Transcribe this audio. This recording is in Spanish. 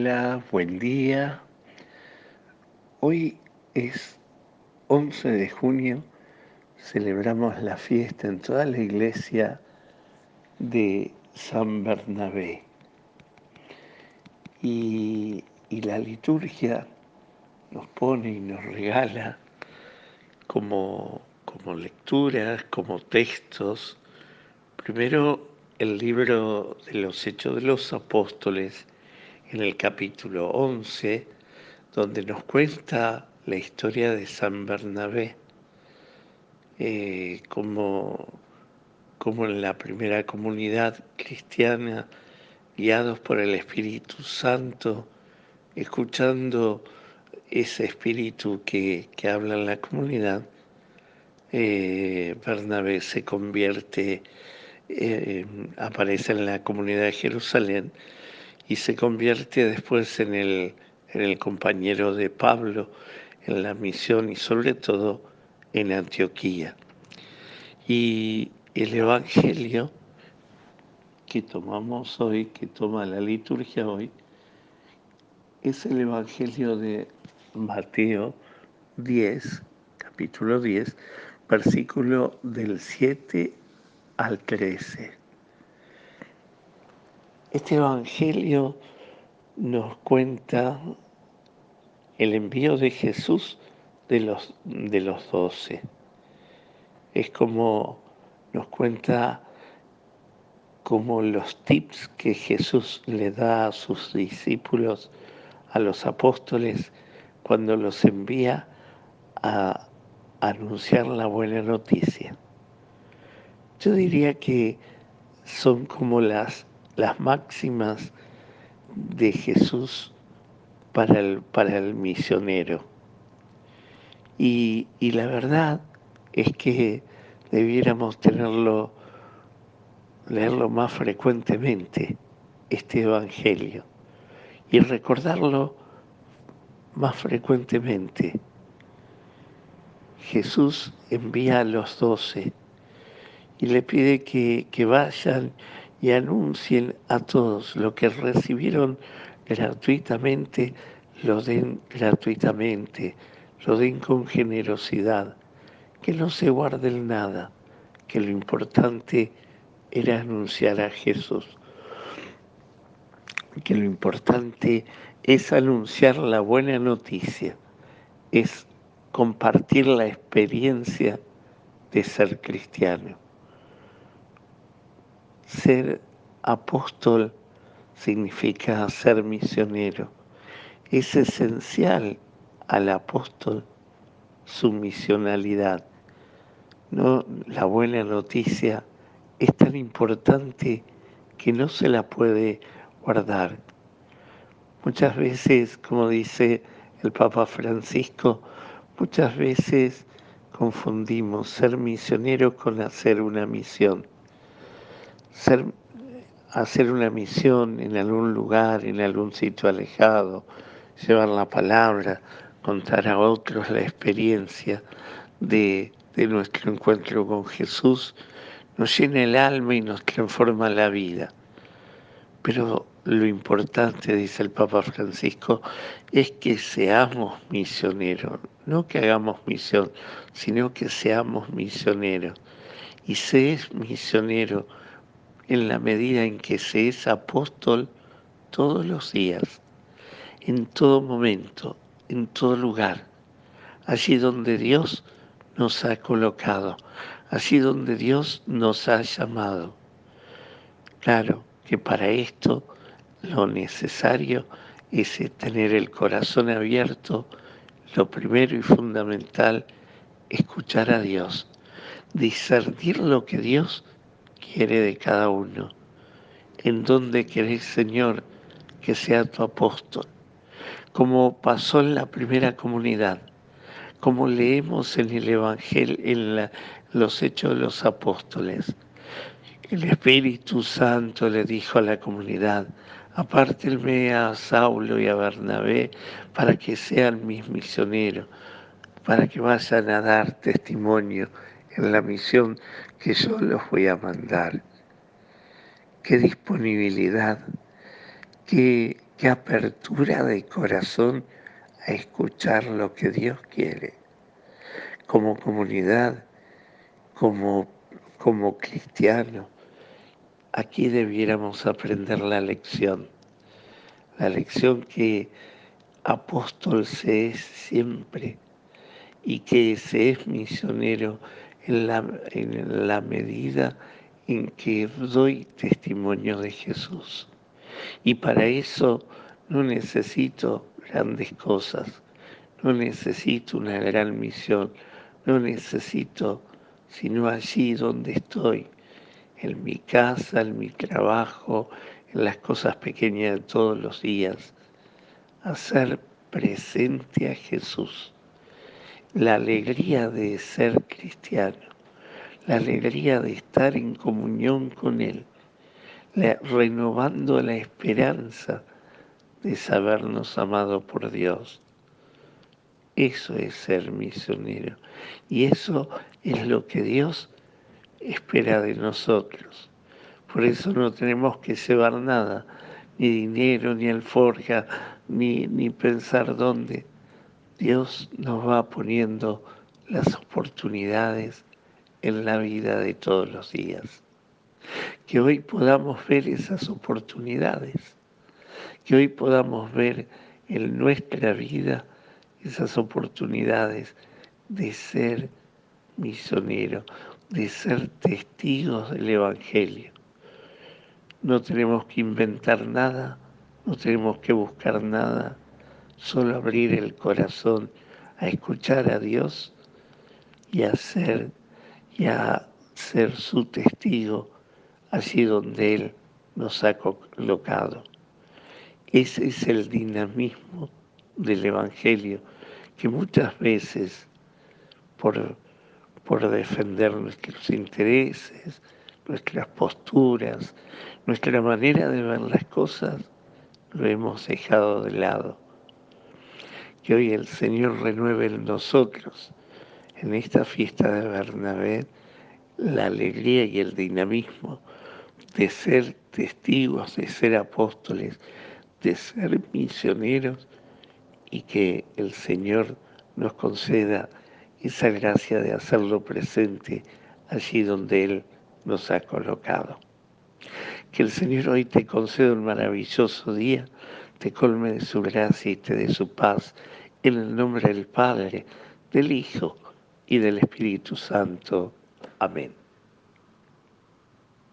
Hola, buen día. Hoy es 11 de junio, celebramos la fiesta en toda la iglesia de San Bernabé. Y, la liturgia nos pone y nos regala como, como lecturas, como textos, primero el libro de los Hechos de los Apóstoles, en el capítulo 11, donde nos cuenta la historia de San Bernabé, eh, como, como en la primera comunidad cristiana, guiados por el Espíritu Santo, escuchando ese espíritu que, habla en la comunidad, eh, Bernabé se convierte, eh, aparece en la comunidad de Jerusalén y se convierte después en el, en el compañero de Pablo en la misión y sobre todo en Antioquía. Y el Evangelio que tomamos hoy, que toma la liturgia hoy, es el Evangelio de Mateo 10, capítulo 10, versículo del 7 al 13. Este Evangelio nos cuenta el envío de Jesús de los, de los doce. Es como nos cuenta como los tips que Jesús le da a sus discípulos, a los apóstoles, cuando los envía a anunciar la buena noticia. Yo diría que son como las las máximas de Jesús para el, para el misionero. Y, y la verdad es que debiéramos tenerlo, leerlo más frecuentemente, este Evangelio, y recordarlo más frecuentemente. Jesús envía a los doce y le pide que, que vayan y anuncien a todos lo que recibieron gratuitamente, lo den gratuitamente, lo den con generosidad, que no se guarden nada, que lo importante era anunciar a Jesús, que lo importante es anunciar la buena noticia, es compartir la experiencia de ser cristiano. Ser apóstol significa ser misionero. Es esencial al apóstol su misionalidad. No, la buena noticia es tan importante que no se la puede guardar. Muchas veces, como dice el Papa Francisco, muchas veces confundimos ser misionero con hacer una misión hacer una misión en algún lugar, en algún sitio alejado, llevar la palabra, contar a otros la experiencia de, de nuestro encuentro con Jesús, nos llena el alma y nos transforma la vida. Pero lo importante, dice el Papa Francisco, es que seamos misioneros, no que hagamos misión, sino que seamos misioneros. Y se es misionero en la medida en que se es apóstol todos los días, en todo momento, en todo lugar, allí donde Dios nos ha colocado, allí donde Dios nos ha llamado. Claro que para esto lo necesario es tener el corazón abierto, lo primero y fundamental, escuchar a Dios, discernir lo que Dios quiere de cada uno. ¿En dónde querés, Señor, que sea tu apóstol? Como pasó en la primera comunidad, como leemos en el Evangelio, en los Hechos de los Apóstoles. El Espíritu Santo le dijo a la comunidad, apártenme a Saulo y a Bernabé para que sean mis misioneros, para que vayan a dar testimonio en la misión que yo los voy a mandar. Qué disponibilidad, qué, qué apertura de corazón a escuchar lo que Dios quiere. Como comunidad, como, como cristiano, aquí debiéramos aprender la lección. La lección que apóstol se es siempre y que se es misionero en la, en la medida en que doy testimonio de Jesús. Y para eso no necesito grandes cosas, no necesito una gran misión, no necesito sino allí donde estoy, en mi casa, en mi trabajo, en las cosas pequeñas de todos los días, hacer presente a Jesús. La alegría de ser cristiano, la alegría de estar en comunión con Él, renovando la esperanza de sabernos amado por Dios. Eso es ser misionero. Y eso es lo que Dios espera de nosotros. Por eso no tenemos que llevar nada, ni dinero, ni alforja, ni, ni pensar dónde. Dios nos va poniendo las oportunidades en la vida de todos los días. Que hoy podamos ver esas oportunidades, que hoy podamos ver en nuestra vida esas oportunidades de ser misionero, de ser testigos del Evangelio. No tenemos que inventar nada, no tenemos que buscar nada, solo abrir el corazón a escuchar a Dios y a ser, y a ser su testigo allí donde Él nos ha colocado. Ese es el dinamismo del Evangelio que muchas veces por, por defender nuestros intereses, nuestras posturas, nuestra manera de ver las cosas, lo hemos dejado de lado. Que hoy el Señor renueve en nosotros, en esta fiesta de Bernabé, la alegría y el dinamismo de ser testigos, de ser apóstoles, de ser misioneros y que el Señor nos conceda esa gracia de hacerlo presente allí donde Él nos ha colocado. Que el Señor hoy te conceda un maravilloso día, te colme de su gracia y te dé su paz, en el nombre del Padre, del Hijo y del Espíritu Santo. Amén.